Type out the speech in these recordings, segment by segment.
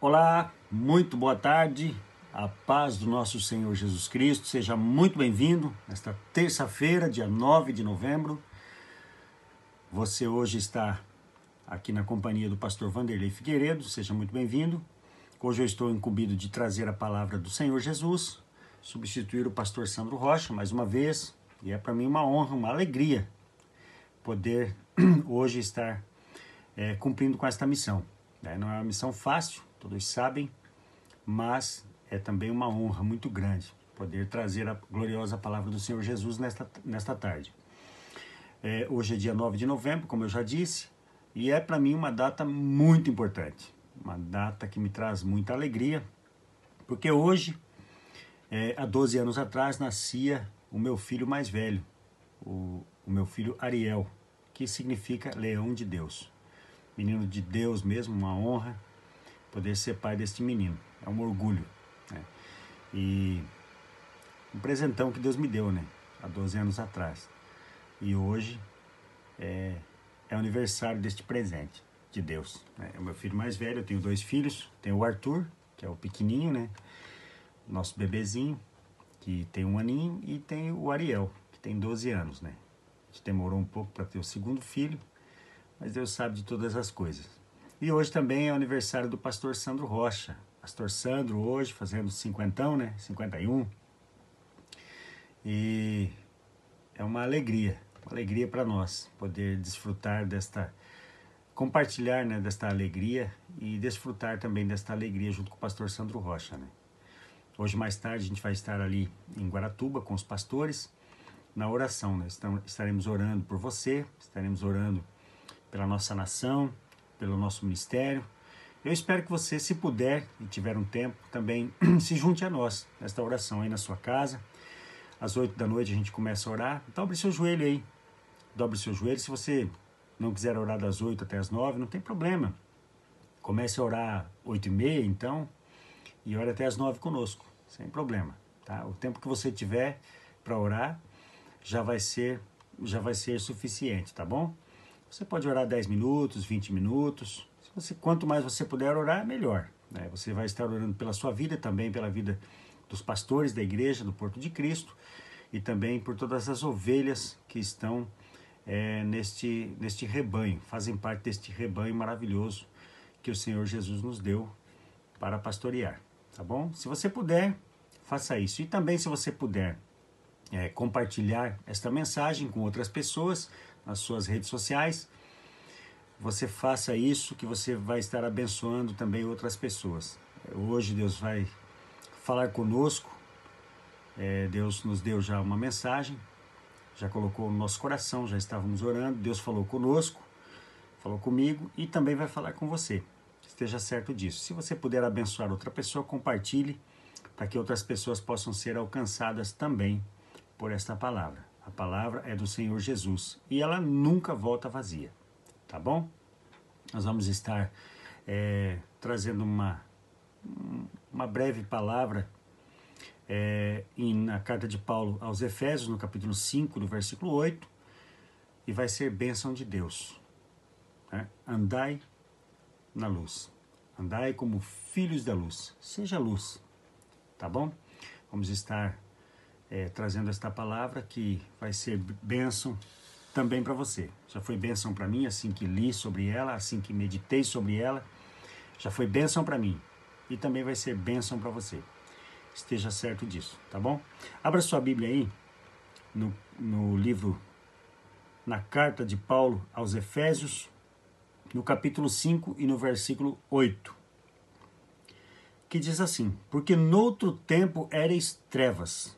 Olá, muito boa tarde. A paz do nosso Senhor Jesus Cristo. Seja muito bem-vindo nesta terça-feira, dia 9 de novembro. Você hoje está aqui na companhia do pastor Vanderlei Figueiredo. Seja muito bem-vindo. Hoje eu estou incumbido de trazer a palavra do Senhor Jesus, substituir o pastor Sandro Rocha mais uma vez. E é para mim uma honra, uma alegria poder hoje estar é, cumprindo com esta missão. Né? Não é uma missão fácil, todos sabem, mas é também uma honra muito grande poder trazer a gloriosa palavra do Senhor Jesus nesta, nesta tarde. É, hoje é dia 9 de novembro, como eu já disse, e é para mim uma data muito importante, uma data que me traz muita alegria, porque hoje, é, há 12 anos atrás, nascia o meu filho mais velho, o, o meu filho Ariel, que significa leão de Deus. Menino de Deus mesmo, uma honra poder ser pai deste menino. É um orgulho. Né? E um presentão que Deus me deu, né? Há 12 anos atrás. E hoje é, é aniversário deste presente de Deus. Né? É o meu filho mais velho, eu tenho dois filhos. Tenho o Arthur, que é o pequenininho, né? Nosso bebezinho, que tem um aninho. E tem o Ariel, que tem 12 anos, né? gente demorou um pouco para ter o segundo filho, mas Deus sabe de todas as coisas. E hoje também é aniversário do pastor Sandro Rocha. Pastor Sandro hoje fazendo cinquentão, né? 51. E é uma alegria, uma alegria para nós poder desfrutar desta compartilhar, né, desta alegria e desfrutar também desta alegria junto com o pastor Sandro Rocha, né? Hoje mais tarde a gente vai estar ali em Guaratuba com os pastores na oração. Né? Estaremos orando por você, estaremos orando pela nossa nação, pelo nosso ministério. Eu espero que você, se puder e tiver um tempo, também se junte a nós nesta oração aí na sua casa. Às oito da noite a gente começa a orar. Dobre seu joelho aí. Dobre seu joelho. Se você não quiser orar das oito até as nove, não tem problema. Comece a orar oito e meia, então, e ore até as nove conosco, sem problema. Tá? O tempo que você tiver para orar, já vai ser já vai ser suficiente, tá bom? Você pode orar 10 minutos, 20 minutos. Você, quanto mais você puder orar, melhor. Né? Você vai estar orando pela sua vida, também pela vida dos pastores da igreja do Porto de Cristo e também por todas as ovelhas que estão é, neste, neste rebanho, fazem parte deste rebanho maravilhoso que o Senhor Jesus nos deu para pastorear, tá bom? Se você puder, faça isso. E também, se você puder, é, compartilhar esta mensagem com outras pessoas nas suas redes sociais, você faça isso que você vai estar abençoando também outras pessoas. Hoje Deus vai falar conosco, é, Deus nos deu já uma mensagem, já colocou no nosso coração, já estávamos orando, Deus falou conosco, falou comigo e também vai falar com você. Esteja certo disso. Se você puder abençoar outra pessoa, compartilhe para que outras pessoas possam ser alcançadas também por esta palavra. A palavra é do Senhor Jesus e ela nunca volta vazia, tá bom? Nós vamos estar é, trazendo uma, uma breve palavra é, em, na carta de Paulo aos Efésios, no capítulo 5, no versículo 8, e vai ser bênção de Deus. Né? Andai na luz. Andai como filhos da luz. Seja luz, tá bom? Vamos estar é, trazendo esta palavra que vai ser bênção também para você. Já foi bênção para mim assim que li sobre ela, assim que meditei sobre ela. Já foi bênção para mim e também vai ser bênção para você. Esteja certo disso, tá bom? Abra sua Bíblia aí no, no livro, na carta de Paulo aos Efésios, no capítulo 5 e no versículo 8 que diz assim: Porque noutro tempo erais trevas,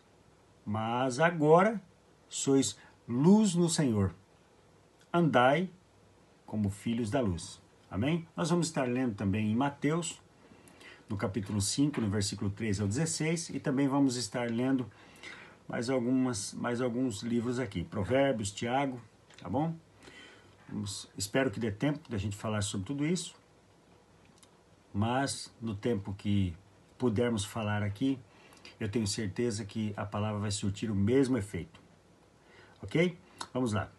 mas agora sois luz no Senhor. Andai como filhos da luz. Amém? Nós vamos estar lendo também em Mateus, no capítulo 5, no versículo 13 ao 16, e também vamos estar lendo mais, algumas, mais alguns livros aqui. Provérbios, Tiago, tá bom? Vamos, espero que dê tempo da gente falar sobre tudo isso. Mas no tempo que pudermos falar aqui, eu tenho certeza que a palavra vai surtir o mesmo efeito. Ok? Vamos lá.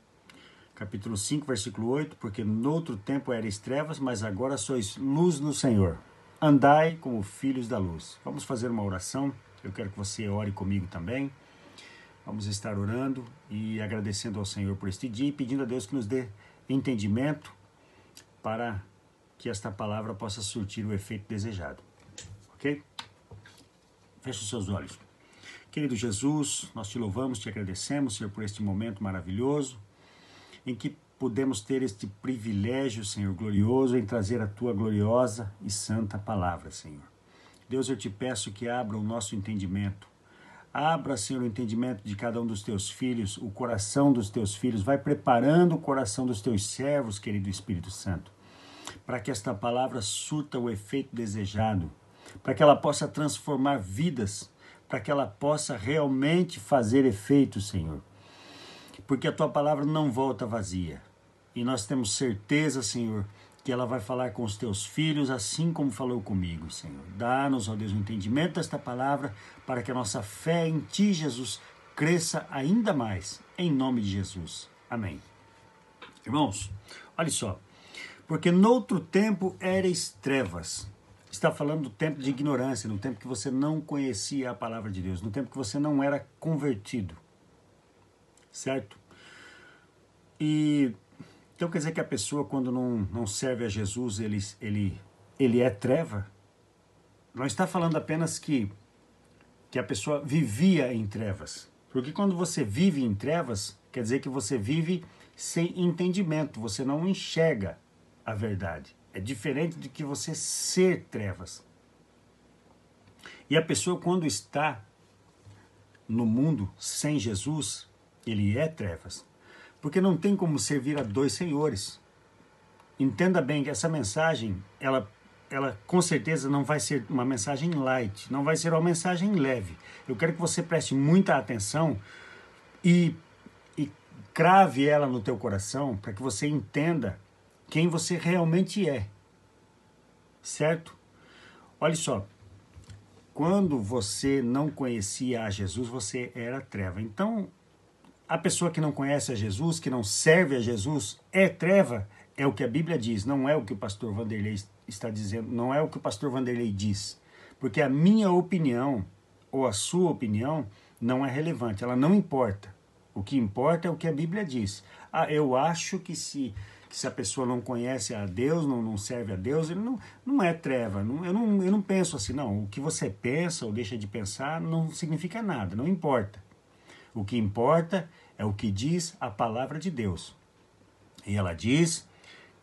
Capítulo 5, versículo 8: Porque no outro tempo erais trevas, mas agora sois luz no Senhor. andai como filhos da luz. Vamos fazer uma oração. Eu quero que você ore comigo também. Vamos estar orando e agradecendo ao Senhor por este dia e pedindo a Deus que nos dê entendimento para que esta palavra possa surtir o efeito desejado. Ok? Feche os seus olhos. Querido Jesus, nós te louvamos, te agradecemos, Senhor, por este momento maravilhoso em que podemos ter este privilégio, Senhor, glorioso, em trazer a tua gloriosa e santa palavra, Senhor. Deus, eu te peço que abra o nosso entendimento. Abra, Senhor, o entendimento de cada um dos teus filhos, o coração dos teus filhos. Vai preparando o coração dos teus servos, querido Espírito Santo, para que esta palavra surta o efeito desejado, para que ela possa transformar vidas, para que ela possa realmente fazer efeito, Senhor. Porque a tua palavra não volta vazia. E nós temos certeza, Senhor, que ela vai falar com os teus filhos, assim como falou comigo, Senhor. Dá-nos, ó Deus, o um entendimento desta palavra, para que a nossa fé em Ti, Jesus, cresça ainda mais, em nome de Jesus. Amém. Irmãos, olha só, porque noutro tempo eres trevas, está falando do tempo de ignorância, no tempo que você não conhecia a palavra de Deus, no tempo que você não era convertido. Certo? E então quer dizer que a pessoa, quando não, não serve a Jesus, ele, ele, ele é treva? Não está falando apenas que, que a pessoa vivia em trevas. Porque quando você vive em trevas, quer dizer que você vive sem entendimento, você não enxerga a verdade. É diferente de que você ser trevas. E a pessoa, quando está no mundo sem Jesus, ele é trevas. Porque não tem como servir a dois senhores. Entenda bem que essa mensagem, ela, ela com certeza não vai ser uma mensagem light, não vai ser uma mensagem leve. Eu quero que você preste muita atenção e, e crave ela no teu coração para que você entenda quem você realmente é. Certo? Olha só, quando você não conhecia a Jesus, você era treva. Então, a pessoa que não conhece a Jesus, que não serve a Jesus, é treva, é o que a Bíblia diz, não é o que o pastor Vanderlei está dizendo, não é o que o pastor Vanderlei diz. Porque a minha opinião, ou a sua opinião, não é relevante, ela não importa. O que importa é o que a Bíblia diz. Ah, eu acho que se que se a pessoa não conhece a Deus, não, não serve a Deus, ele não, não é treva. Não, eu, não, eu não penso assim, não. O que você pensa ou deixa de pensar não significa nada, não importa. O que importa é o que diz a palavra de Deus. E ela diz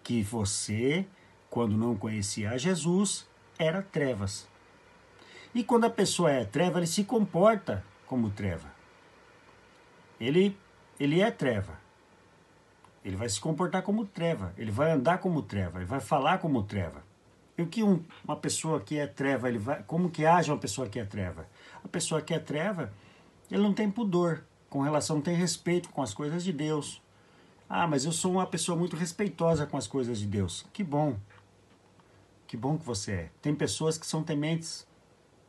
que você, quando não conhecia Jesus, era trevas. E quando a pessoa é treva, ele se comporta como treva. Ele, ele é treva. Ele vai se comportar como treva, ele vai andar como treva, ele vai falar como treva. E o que um, uma pessoa que é treva, ele vai, como que age uma pessoa que é treva? A pessoa que é treva, ele não tem pudor com relação, não tem respeito com as coisas de Deus. Ah, mas eu sou uma pessoa muito respeitosa com as coisas de Deus. Que bom. Que bom que você é. Tem pessoas que são tementes,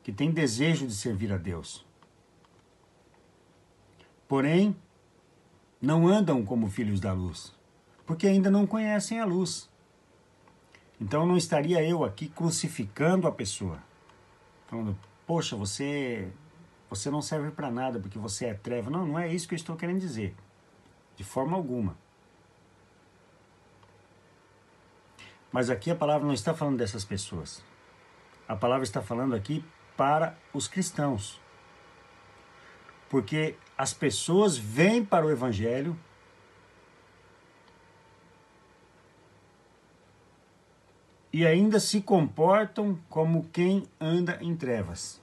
que têm desejo de servir a Deus. Porém, não andam como filhos da luz, porque ainda não conhecem a luz. Então não estaria eu aqui crucificando a pessoa, falando, poxa, você você não serve para nada porque você é treva. Não, não é isso que eu estou querendo dizer. De forma alguma. Mas aqui a palavra não está falando dessas pessoas. A palavra está falando aqui para os cristãos. Porque as pessoas vêm para o Evangelho e ainda se comportam como quem anda em trevas.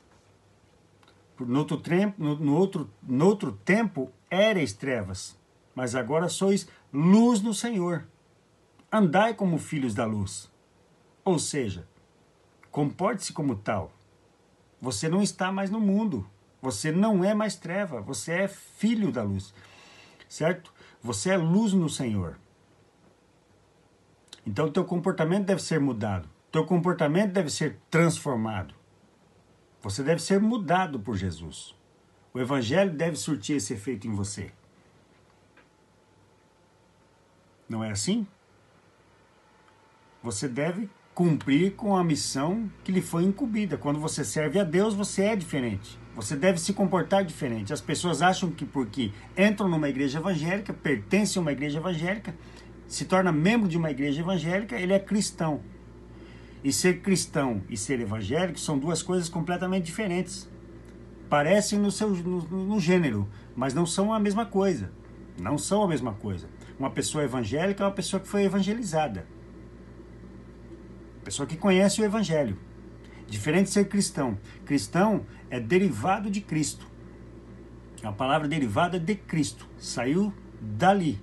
No outro, tempo, no, outro, no outro tempo erais trevas, mas agora sois luz no Senhor. Andai como filhos da luz. Ou seja, comporte-se como tal. Você não está mais no mundo. Você não é mais treva, você é filho da luz. Certo? Você é luz no Senhor. Então teu comportamento deve ser mudado. Teu comportamento deve ser transformado. Você deve ser mudado por Jesus. O evangelho deve surtir esse efeito em você. Não é assim? Você deve cumprir com a missão que lhe foi incumbida. Quando você serve a Deus, você é diferente. Você deve se comportar diferente. As pessoas acham que porque entram numa igreja evangélica, pertencem a uma igreja evangélica, se torna membro de uma igreja evangélica, ele é cristão. E ser cristão e ser evangélico são duas coisas completamente diferentes. Parecem no seu no, no gênero, mas não são a mesma coisa. Não são a mesma coisa. Uma pessoa evangélica é uma pessoa que foi evangelizada. Pessoa que conhece o evangelho. Diferente de ser cristão. Cristão é derivado de Cristo. A palavra derivada é de Cristo. Saiu dali.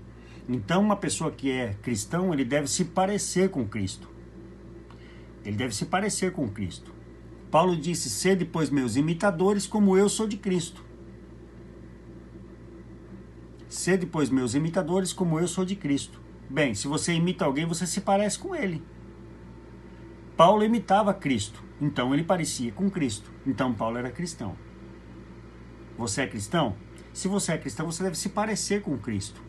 Então, uma pessoa que é cristão, ele deve se parecer com Cristo. Ele deve se parecer com Cristo. Paulo disse: Sede, pois, meus imitadores, como eu sou de Cristo. Sede, pois, meus imitadores, como eu sou de Cristo. Bem, se você imita alguém, você se parece com ele. Paulo imitava Cristo, então ele parecia com Cristo. Então Paulo era cristão. Você é cristão? Se você é cristão, você deve se parecer com Cristo.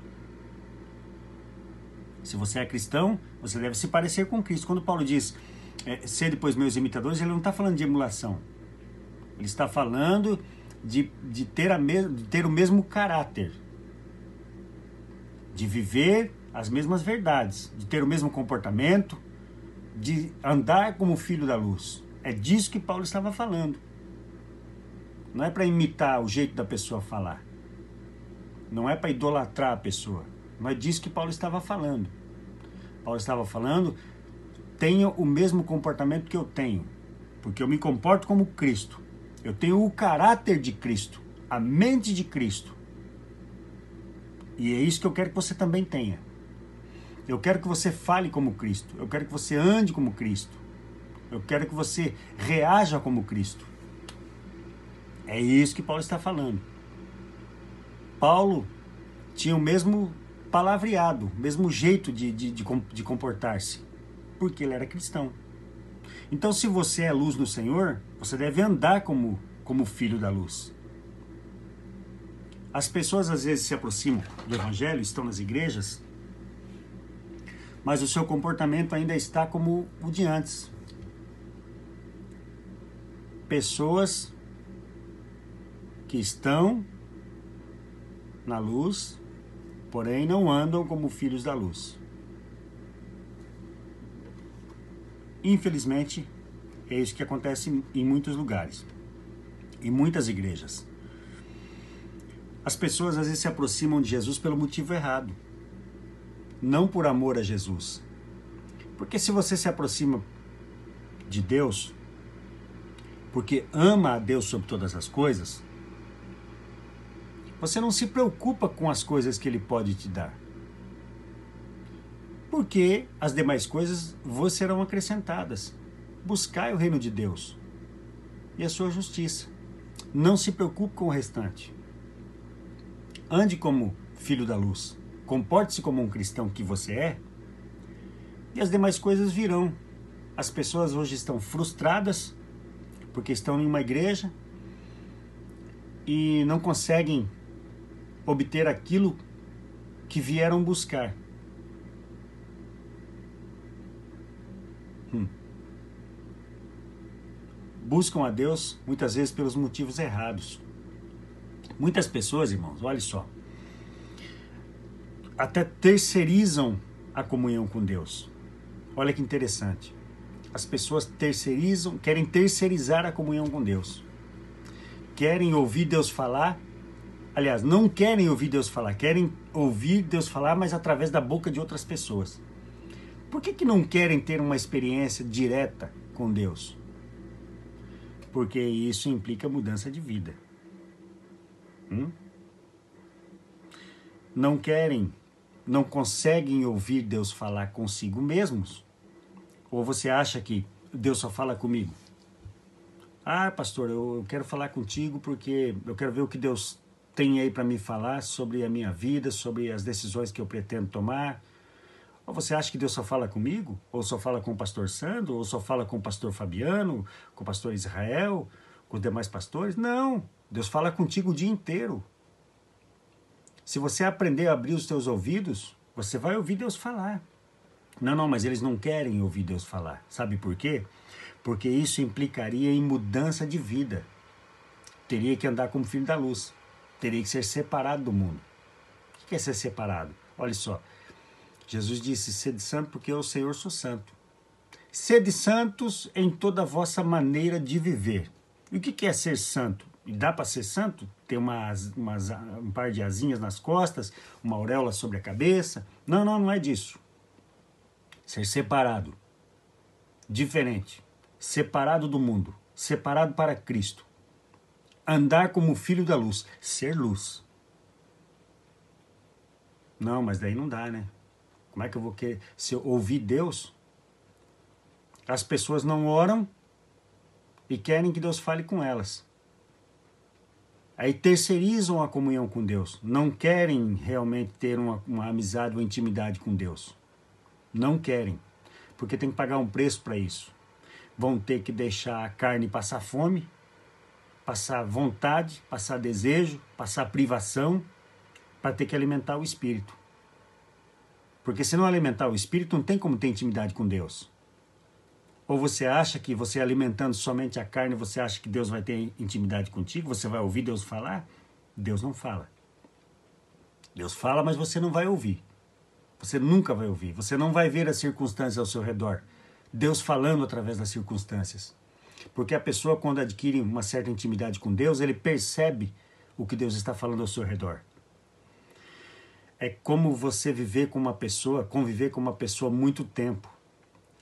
Se você é cristão, você deve se parecer com Cristo. Quando Paulo diz, é, ser depois meus imitadores, ele não está falando de emulação. Ele está falando de, de, ter a me, de ter o mesmo caráter. De viver as mesmas verdades. De ter o mesmo comportamento, de andar como filho da luz. É disso que Paulo estava falando. Não é para imitar o jeito da pessoa falar. Não é para idolatrar a pessoa. Não é disso que Paulo estava falando. Paulo estava falando: tenha o mesmo comportamento que eu tenho, porque eu me comporto como Cristo. Eu tenho o caráter de Cristo, a mente de Cristo. E é isso que eu quero que você também tenha. Eu quero que você fale como Cristo. Eu quero que você ande como Cristo. Eu quero que você reaja como Cristo. É isso que Paulo está falando. Paulo tinha o mesmo palavreado, o mesmo jeito de, de, de, de comportar-se, porque ele era cristão. Então, se você é luz no Senhor, você deve andar como, como filho da luz. As pessoas às vezes se aproximam do Evangelho, estão nas igrejas, mas o seu comportamento ainda está como o de antes. Pessoas que estão na luz, porém não andam como filhos da luz. Infelizmente, é isso que acontece em muitos lugares, em muitas igrejas. As pessoas às vezes se aproximam de Jesus pelo motivo errado não por amor a Jesus. Porque se você se aproxima de Deus, porque ama a Deus sobre todas as coisas, você não se preocupa com as coisas que Ele pode te dar. Porque as demais coisas vos serão acrescentadas. Buscai o reino de Deus e a sua justiça. Não se preocupe com o restante. Ande como filho da luz. Comporte-se como um cristão que você é, e as demais coisas virão. As pessoas hoje estão frustradas porque estão em uma igreja e não conseguem obter aquilo que vieram buscar. Hum. Buscam a Deus muitas vezes pelos motivos errados. Muitas pessoas, irmãos, olha só, até terceirizam a comunhão com Deus. Olha que interessante. As pessoas terceirizam, querem terceirizar a comunhão com Deus. Querem ouvir Deus falar. Aliás, não querem ouvir Deus falar, querem ouvir Deus falar, mas através da boca de outras pessoas. Por que, que não querem ter uma experiência direta com Deus? Porque isso implica mudança de vida. Hum? Não querem não conseguem ouvir Deus falar consigo mesmos? Ou você acha que Deus só fala comigo? Ah, pastor, eu quero falar contigo porque eu quero ver o que Deus tem aí para me falar sobre a minha vida, sobre as decisões que eu pretendo tomar. Ou você acha que Deus só fala comigo? Ou só fala com o pastor Sandro? Ou só fala com o pastor Fabiano? Com o pastor Israel? Com os demais pastores? Não! Deus fala contigo o dia inteiro. Se você aprender a abrir os teus ouvidos, você vai ouvir Deus falar. Não, não, mas eles não querem ouvir Deus falar. Sabe por quê? Porque isso implicaria em mudança de vida. Teria que andar como filho da luz. Teria que ser separado do mundo. O que é ser separado? Olha só. Jesus disse: Sede santo, porque eu, Senhor, sou santo. Sede santos em toda a vossa maneira de viver. E o que é ser santo? E dá para ser santo? Ter umas, umas, um par de asinhas nas costas, uma auréola sobre a cabeça? Não, não, não é disso. Ser separado. Diferente. Separado do mundo. Separado para Cristo. Andar como filho da luz. Ser luz. Não, mas daí não dá, né? Como é que eu vou querer? Se eu ouvir Deus, as pessoas não oram e querem que Deus fale com elas. Aí terceirizam a comunhão com Deus. Não querem realmente ter uma, uma amizade ou intimidade com Deus. Não querem. Porque tem que pagar um preço para isso. Vão ter que deixar a carne passar fome, passar vontade, passar desejo, passar privação, para ter que alimentar o espírito. Porque se não alimentar o espírito, não tem como ter intimidade com Deus. Ou você acha que você alimentando somente a carne, você acha que Deus vai ter intimidade contigo? Você vai ouvir Deus falar? Deus não fala. Deus fala, mas você não vai ouvir. Você nunca vai ouvir. Você não vai ver as circunstâncias ao seu redor. Deus falando através das circunstâncias. Porque a pessoa, quando adquire uma certa intimidade com Deus, ele percebe o que Deus está falando ao seu redor é como você viver com uma pessoa, conviver com uma pessoa muito tempo.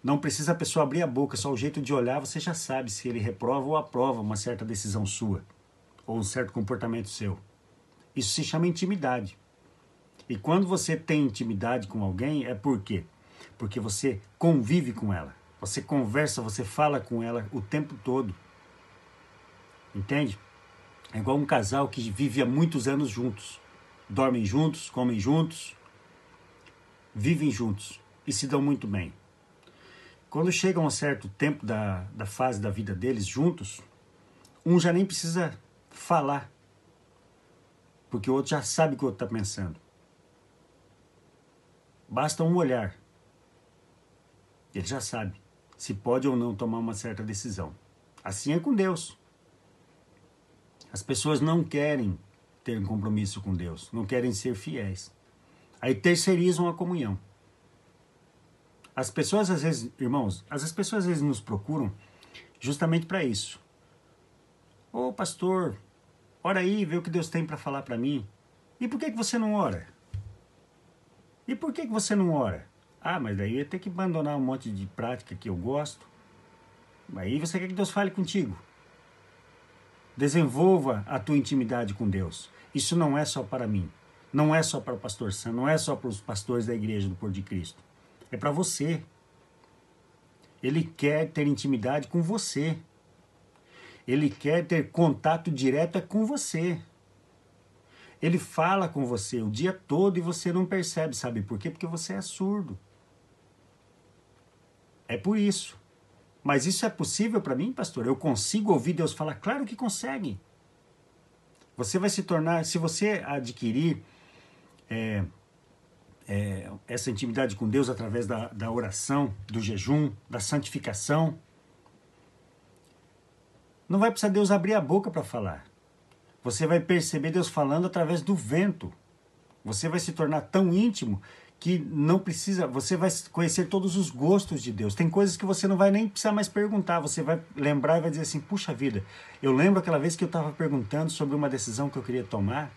Não precisa a pessoa abrir a boca, só o jeito de olhar você já sabe se ele reprova ou aprova uma certa decisão sua, ou um certo comportamento seu. Isso se chama intimidade. E quando você tem intimidade com alguém, é por quê? Porque você convive com ela. Você conversa, você fala com ela o tempo todo. Entende? É igual um casal que vive há muitos anos juntos dormem juntos, comem juntos, vivem juntos e se dão muito bem. Quando chegam um certo tempo da, da fase da vida deles juntos, um já nem precisa falar, porque o outro já sabe o que o outro está pensando. Basta um olhar. Ele já sabe se pode ou não tomar uma certa decisão. Assim é com Deus. As pessoas não querem ter um compromisso com Deus, não querem ser fiéis. Aí terceirizam a comunhão. As pessoas às vezes, irmãos, as pessoas às vezes nos procuram justamente para isso. Ô oh, pastor, ora aí, vê o que Deus tem para falar para mim. E por que, que você não ora? E por que, que você não ora? Ah, mas daí eu ia ter que abandonar um monte de prática que eu gosto. Aí você quer que Deus fale contigo. Desenvolva a tua intimidade com Deus. Isso não é só para mim. Não é só para o pastor Sam, não é só para os pastores da igreja do Pôr de Cristo. É para você. Ele quer ter intimidade com você. Ele quer ter contato direto com você. Ele fala com você o dia todo e você não percebe, sabe por quê? Porque você é surdo. É por isso. Mas isso é possível para mim, pastor? Eu consigo ouvir Deus falar? Claro que consegue. Você vai se tornar, se você adquirir é, é, essa intimidade com Deus através da, da oração, do jejum, da santificação, não vai precisar Deus abrir a boca para falar. Você vai perceber Deus falando através do vento. Você vai se tornar tão íntimo que não precisa, você vai conhecer todos os gostos de Deus. Tem coisas que você não vai nem precisar mais perguntar, você vai lembrar e vai dizer assim: puxa vida, eu lembro aquela vez que eu estava perguntando sobre uma decisão que eu queria tomar.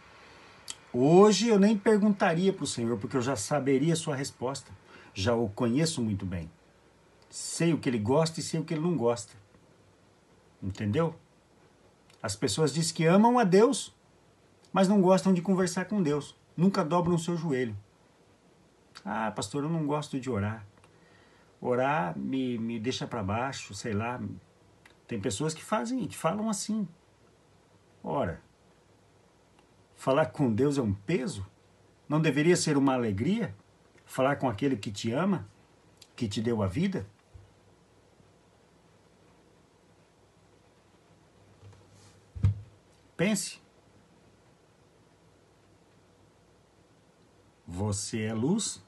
Hoje eu nem perguntaria para o Senhor, porque eu já saberia a sua resposta. Já o conheço muito bem. Sei o que ele gosta e sei o que ele não gosta. Entendeu? As pessoas dizem que amam a Deus, mas não gostam de conversar com Deus. Nunca dobram o seu joelho. Ah, pastor, eu não gosto de orar. Orar me, me deixa para baixo, sei lá. Tem pessoas que fazem, que falam assim. Ora, falar com Deus é um peso? Não deveria ser uma alegria? Falar com aquele que te ama, que te deu a vida? Pense. Você é luz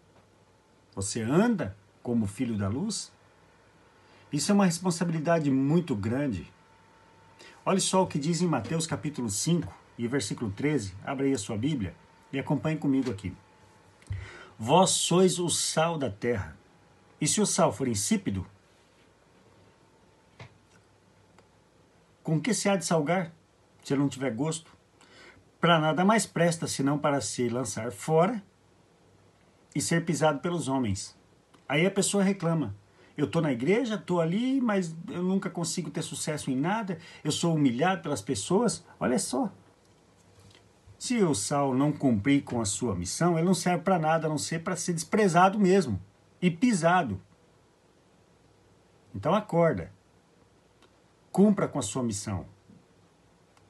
você anda como filho da luz? Isso é uma responsabilidade muito grande. Olhe só o que diz em Mateus capítulo 5 e versículo 13. Abra aí a sua Bíblia e acompanhe comigo aqui. Vós sois o sal da terra. E se o sal for insípido, com que se há de salgar, se ele não tiver gosto? Para nada mais presta senão para se lançar fora e ser pisado pelos homens. Aí a pessoa reclama. Eu estou na igreja, estou ali, mas eu nunca consigo ter sucesso em nada, eu sou humilhado pelas pessoas. Olha só. Se o sal não cumprir com a sua missão, ele não serve para nada, a não ser para ser desprezado mesmo e pisado. Então acorda. Cumpra com a sua missão.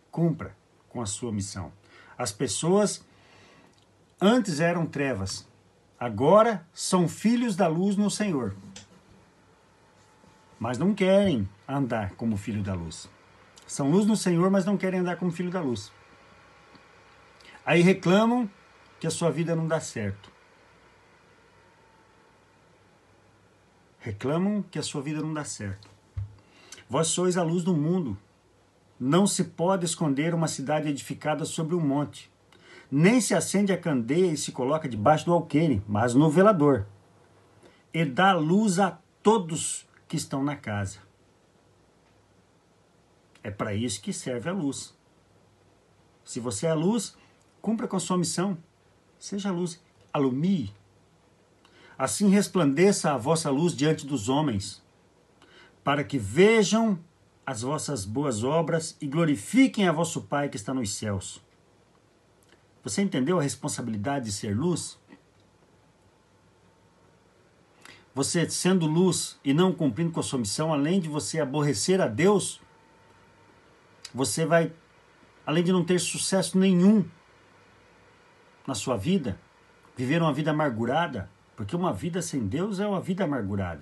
Cumpra com a sua missão. As pessoas antes eram trevas, agora são filhos da luz no Senhor. Mas não querem andar como filho da luz. São luz no Senhor, mas não querem andar como filho da luz. Aí reclamam que a sua vida não dá certo. Reclamam que a sua vida não dá certo. Vós sois a luz do mundo. Não se pode esconder uma cidade edificada sobre um monte. Nem se acende a candeia e se coloca debaixo do alqueire, mas no velador. E dá luz a todos que estão na casa. É para isso que serve a luz. Se você é a luz, cumpra com a sua missão. Seja luz, alumie. Assim resplandeça a vossa luz diante dos homens, para que vejam as vossas boas obras e glorifiquem a vosso Pai que está nos céus. Você entendeu a responsabilidade de ser luz? Você sendo luz e não cumprindo com a sua missão, além de você aborrecer a Deus, você vai, além de não ter sucesso nenhum na sua vida, viver uma vida amargurada, porque uma vida sem Deus é uma vida amargurada.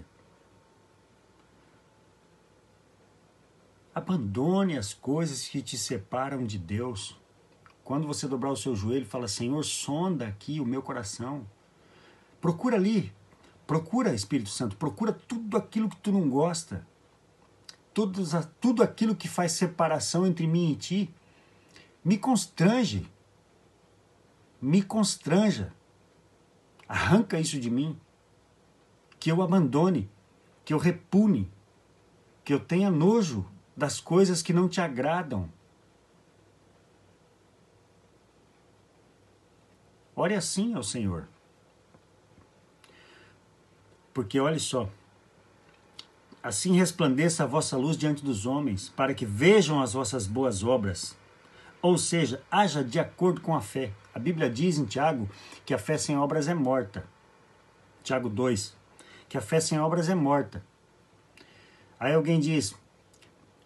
Abandone as coisas que te separam de Deus. Quando você dobrar o seu joelho, fala: Senhor, sonda aqui o meu coração. Procura ali, procura Espírito Santo, procura tudo aquilo que tu não gosta, tudo, tudo aquilo que faz separação entre mim e ti. Me constrange, me constranja. Arranca isso de mim. Que eu abandone, que eu repune, que eu tenha nojo das coisas que não te agradam. Ore assim ao Senhor. Porque olhe só, assim resplandeça a vossa luz diante dos homens, para que vejam as vossas boas obras. Ou seja, haja de acordo com a fé. A Bíblia diz em Tiago que a fé sem obras é morta. Tiago 2, que a fé sem obras é morta. Aí alguém diz: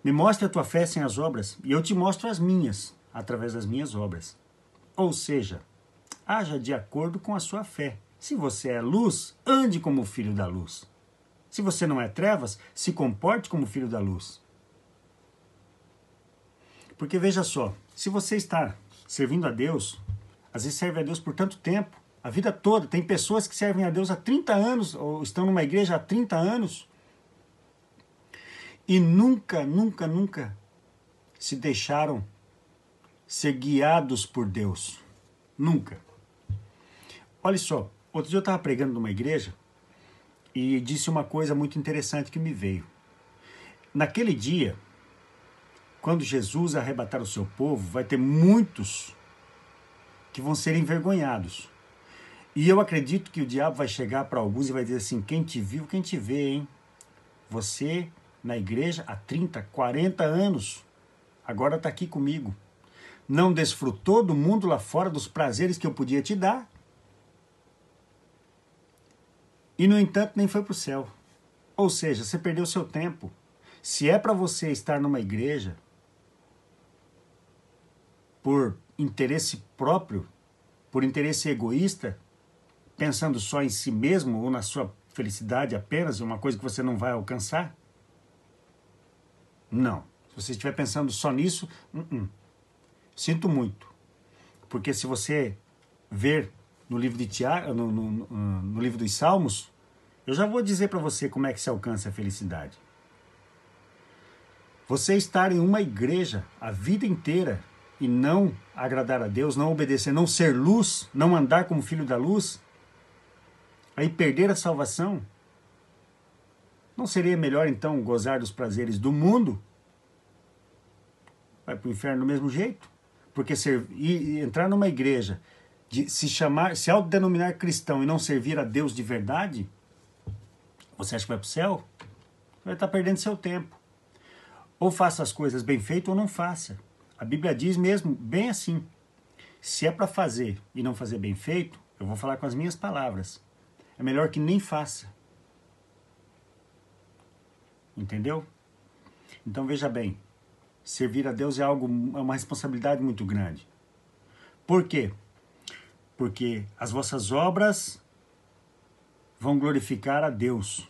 Me mostre a tua fé sem as obras, e eu te mostro as minhas, através das minhas obras. Ou seja, haja de acordo com a sua fé. Se você é luz, ande como filho da luz. Se você não é trevas, se comporte como filho da luz. Porque veja só, se você está servindo a Deus, às vezes serve a Deus por tanto tempo, a vida toda. Tem pessoas que servem a Deus há 30 anos, ou estão numa igreja há 30 anos, e nunca, nunca, nunca se deixaram ser guiados por Deus. Nunca. Olha só, outro dia eu estava pregando numa igreja e disse uma coisa muito interessante que me veio. Naquele dia, quando Jesus arrebatar o seu povo, vai ter muitos que vão ser envergonhados. E eu acredito que o diabo vai chegar para alguns e vai dizer assim: quem te viu, quem te vê, hein? Você na igreja há 30, 40 anos, agora está aqui comigo. Não desfrutou do mundo lá fora dos prazeres que eu podia te dar. E no entanto, nem foi para o céu. Ou seja, você perdeu seu tempo. Se é para você estar numa igreja por interesse próprio, por interesse egoísta, pensando só em si mesmo ou na sua felicidade apenas, uma coisa que você não vai alcançar? Não. Se você estiver pensando só nisso, uh -uh. sinto muito. Porque se você ver no livro de Tiago, no, no, no livro dos Salmos, Eu já vou dizer para você como é que se alcança a felicidade. Você estar em uma igreja a vida inteira e não agradar a Deus, não obedecer, não ser luz, não andar como filho da luz, aí perder a salvação, não seria melhor então gozar dos prazeres do mundo? Vai para o inferno do mesmo jeito? Porque ser, e, entrar numa igreja, de se chamar, se autodenominar cristão e não servir a Deus de verdade, você acha que vai para o céu? Vai estar perdendo seu tempo. Ou faça as coisas bem feitas ou não faça. A Bíblia diz mesmo bem assim: se é para fazer e não fazer bem feito, eu vou falar com as minhas palavras. É melhor que nem faça. Entendeu? Então veja bem, servir a Deus é algo é uma responsabilidade muito grande. Por quê? Porque as vossas obras vão glorificar a Deus,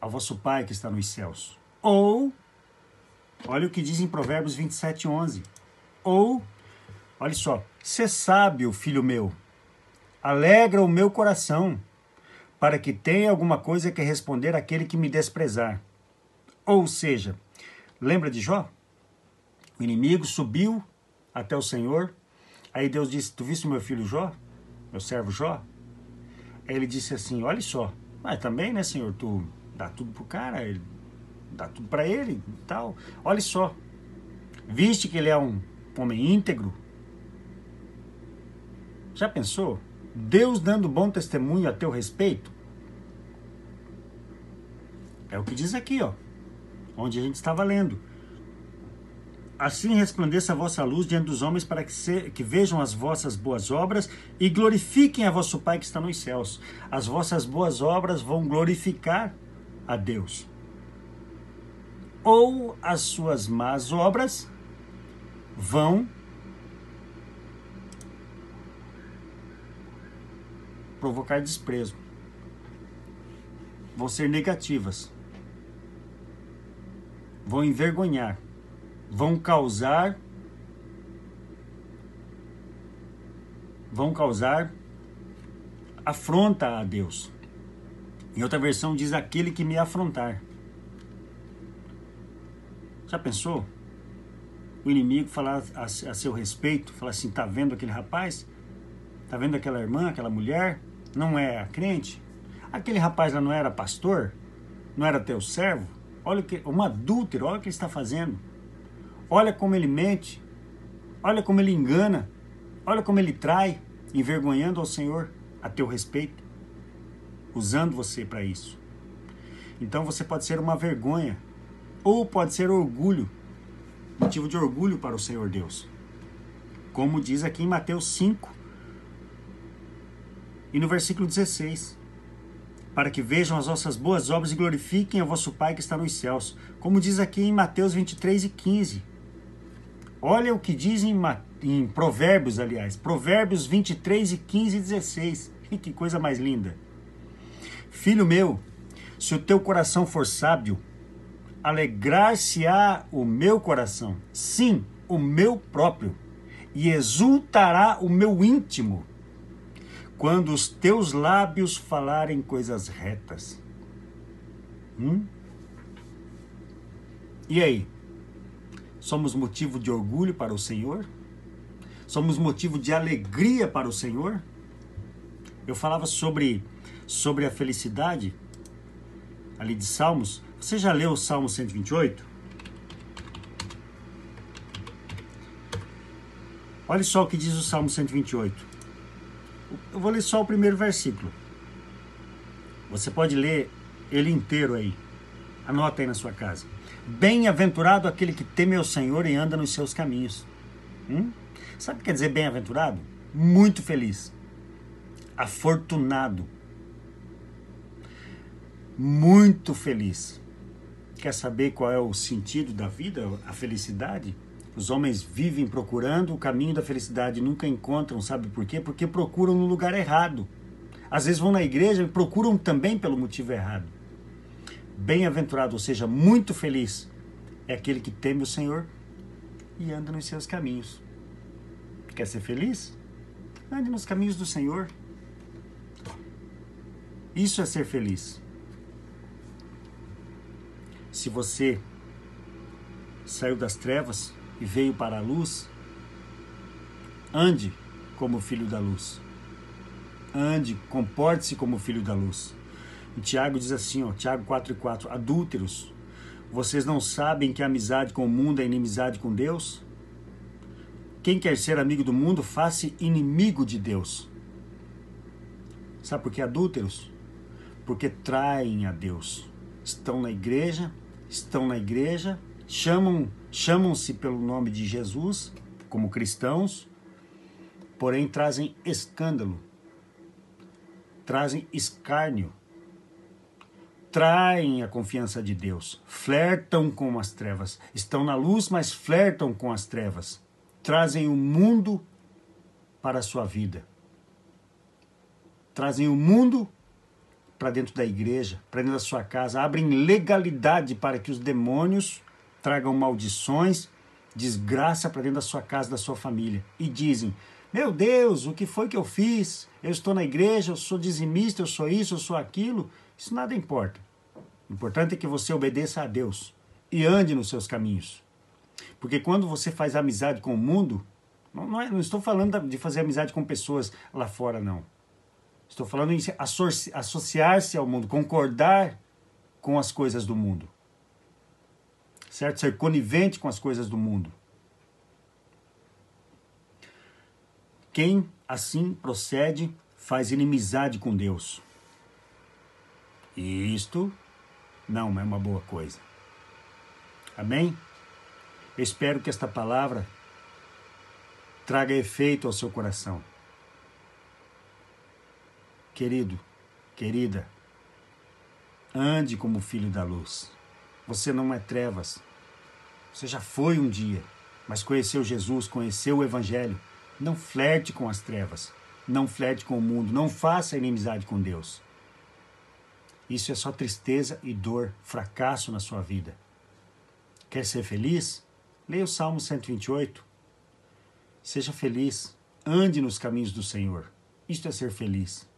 ao vosso Pai que está nos céus. Ou Olha o que diz em Provérbios 27, 11. Ou, olha só, ser sábio, filho meu, alegra o meu coração, para que tenha alguma coisa que responder àquele que me desprezar. Ou seja, lembra de Jó? O inimigo subiu até o Senhor, aí Deus disse: Tu viste meu filho Jó? Meu servo Jó? Aí ele disse assim: Olha só, mas também, né, Senhor, tu dá tudo pro cara, ele dá tudo para ele e tal. Olha só, viste que ele é um homem íntegro? Já pensou? Deus dando bom testemunho a teu respeito? É o que diz aqui, ó, onde a gente estava lendo. Assim resplandeça a vossa luz diante dos homens, para que, se, que vejam as vossas boas obras e glorifiquem a vosso Pai que está nos céus. As vossas boas obras vão glorificar a Deus ou as suas más obras vão provocar desprezo, vão ser negativas, vão envergonhar, vão causar vão causar afronta a Deus. Em outra versão diz aquele que me afrontar. Já pensou? O inimigo falar a, seu respeito, falar assim: tá vendo aquele rapaz? Tá vendo aquela irmã, aquela mulher? Não é crente? Aquele rapaz lá não era pastor? Não era teu servo? Olha que um adúltero, olha o que ele está fazendo. Olha como ele mente. Olha como ele engana. Olha como ele trai, envergonhando ao Senhor a teu respeito, usando você para isso. Então você pode ser uma vergonha ou pode ser orgulho, motivo de orgulho para o Senhor Deus. Como diz aqui em Mateus 5 e no versículo 16: Para que vejam as vossas boas obras e glorifiquem a vosso Pai que está nos céus. Como diz aqui em Mateus 23 e 15. Olha o que diz em, em Provérbios, aliás, Provérbios 23 e 15 e 16. E que coisa mais linda. Filho meu, se o teu coração for sábio, alegrar-se-á o meu coração, sim, o meu próprio, e exultará o meu íntimo, quando os teus lábios falarem coisas retas. Hum? E aí? Somos motivo de orgulho para o Senhor? Somos motivo de alegria para o Senhor? Eu falava sobre, sobre a felicidade ali de Salmos, você já leu o Salmo 128? Olha só o que diz o Salmo 128. Eu vou ler só o primeiro versículo. Você pode ler ele inteiro aí. Anota aí na sua casa. Bem-aventurado aquele que teme ao Senhor e anda nos seus caminhos. Hum? Sabe o que quer dizer bem-aventurado? Muito feliz. Afortunado. Muito feliz. Quer saber qual é o sentido da vida, a felicidade? Os homens vivem procurando o caminho da felicidade, nunca encontram, sabe por quê? Porque procuram no lugar errado. Às vezes vão na igreja e procuram também pelo motivo errado. Bem-aventurado, ou seja, muito feliz, é aquele que teme o Senhor e anda nos seus caminhos. Quer ser feliz? Ande nos caminhos do Senhor. Isso é ser feliz. Se você saiu das trevas e veio para a luz, ande como filho da luz. Ande, comporte-se como filho da luz. E Tiago diz assim, ó, Tiago 4 e 4, adúlteros, vocês não sabem que a amizade com o mundo é inimizade com Deus? Quem quer ser amigo do mundo, faça inimigo de Deus. Sabe por que adúlteros? Porque traem a Deus. Estão na igreja, estão na igreja, chamam, chamam-se pelo nome de Jesus como cristãos, porém trazem escândalo, trazem escárnio, traem a confiança de Deus, flertam com as trevas, estão na luz, mas flertam com as trevas, trazem o mundo para a sua vida, trazem o mundo para dentro da igreja, para dentro da sua casa, abrem legalidade para que os demônios tragam maldições, desgraça para dentro da sua casa, da sua família, e dizem: Meu Deus, o que foi que eu fiz? Eu estou na igreja, eu sou dizimista, eu sou isso, eu sou aquilo. Isso nada importa. O importante é que você obedeça a Deus e ande nos seus caminhos. Porque quando você faz amizade com o mundo, não, não, é, não estou falando de fazer amizade com pessoas lá fora, não. Estou falando em associar-se ao mundo, concordar com as coisas do mundo. Certo? Ser conivente com as coisas do mundo. Quem assim procede faz inimizade com Deus. E isto não é uma boa coisa. Amém? Eu espero que esta palavra traga efeito ao seu coração. Querido, querida, ande como filho da luz. Você não é trevas. Você já foi um dia, mas conheceu Jesus, conheceu o Evangelho. Não flerte com as trevas. Não flerte com o mundo. Não faça inimizade com Deus. Isso é só tristeza e dor, fracasso na sua vida. Quer ser feliz? Leia o Salmo 128. Seja feliz. Ande nos caminhos do Senhor. Isto é ser feliz.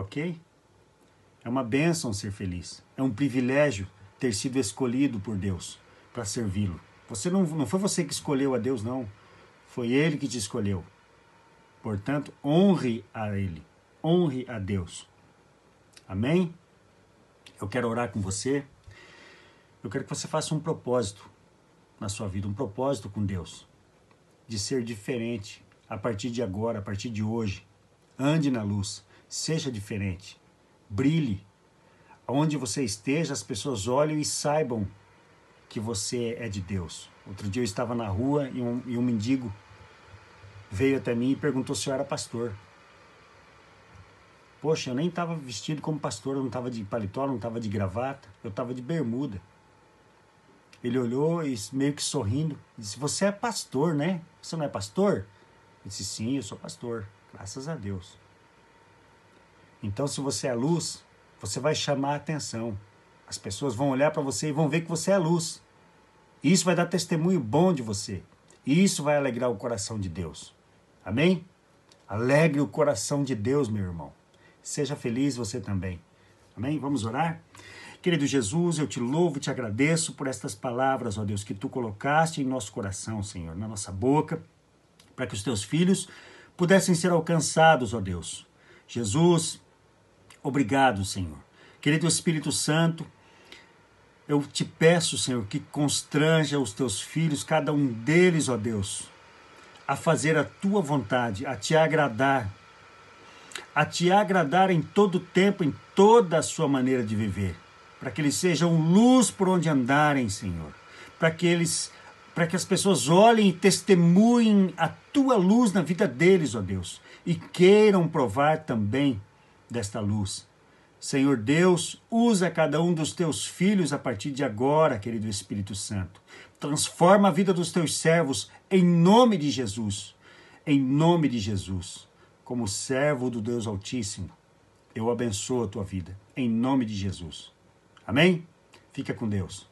Ok? É uma bênção ser feliz. É um privilégio ter sido escolhido por Deus para servi-lo. Você não, não foi você que escolheu a Deus, não. Foi Ele que te escolheu. Portanto, honre a Ele. Honre a Deus. Amém? Eu quero orar com você. Eu quero que você faça um propósito na sua vida, um propósito com Deus, de ser diferente a partir de agora, a partir de hoje. Ande na luz, seja diferente, brilhe. Onde você esteja, as pessoas olhem e saibam que você é de Deus. Outro dia eu estava na rua e um, e um mendigo veio até mim e perguntou se eu era pastor. Poxa, eu nem estava vestido como pastor, eu não estava de paletó, não estava de gravata, eu estava de bermuda. Ele olhou e meio que sorrindo, disse: Você é pastor, né? Você não é pastor? Eu disse: Sim, eu sou pastor, graças a Deus. Então, se você é luz, você vai chamar a atenção. As pessoas vão olhar para você e vão ver que você é luz. E isso vai dar testemunho bom de você. E isso vai alegrar o coração de Deus. Amém? Alegre o coração de Deus, meu irmão. Seja feliz você também. Amém? Vamos orar? Querido Jesus, eu te louvo e te agradeço por estas palavras, ó Deus, que tu colocaste em nosso coração, Senhor, na nossa boca, para que os teus filhos pudessem ser alcançados, ó Deus. Jesus, obrigado, Senhor. Querido Espírito Santo, eu te peço, Senhor, que constranja os teus filhos, cada um deles, ó Deus, a fazer a tua vontade, a te agradar, a te agradar em todo o tempo, em toda a sua maneira de viver, para que eles sejam luz por onde andarem, Senhor, para que eles para que as pessoas olhem e testemunhem a tua luz na vida deles, ó Deus, e queiram provar também desta luz. Senhor Deus, usa cada um dos teus filhos a partir de agora, querido Espírito Santo. Transforma a vida dos teus servos em nome de Jesus. Em nome de Jesus como servo do Deus Altíssimo, eu abençoo a tua vida, em nome de Jesus. Amém? Fica com Deus.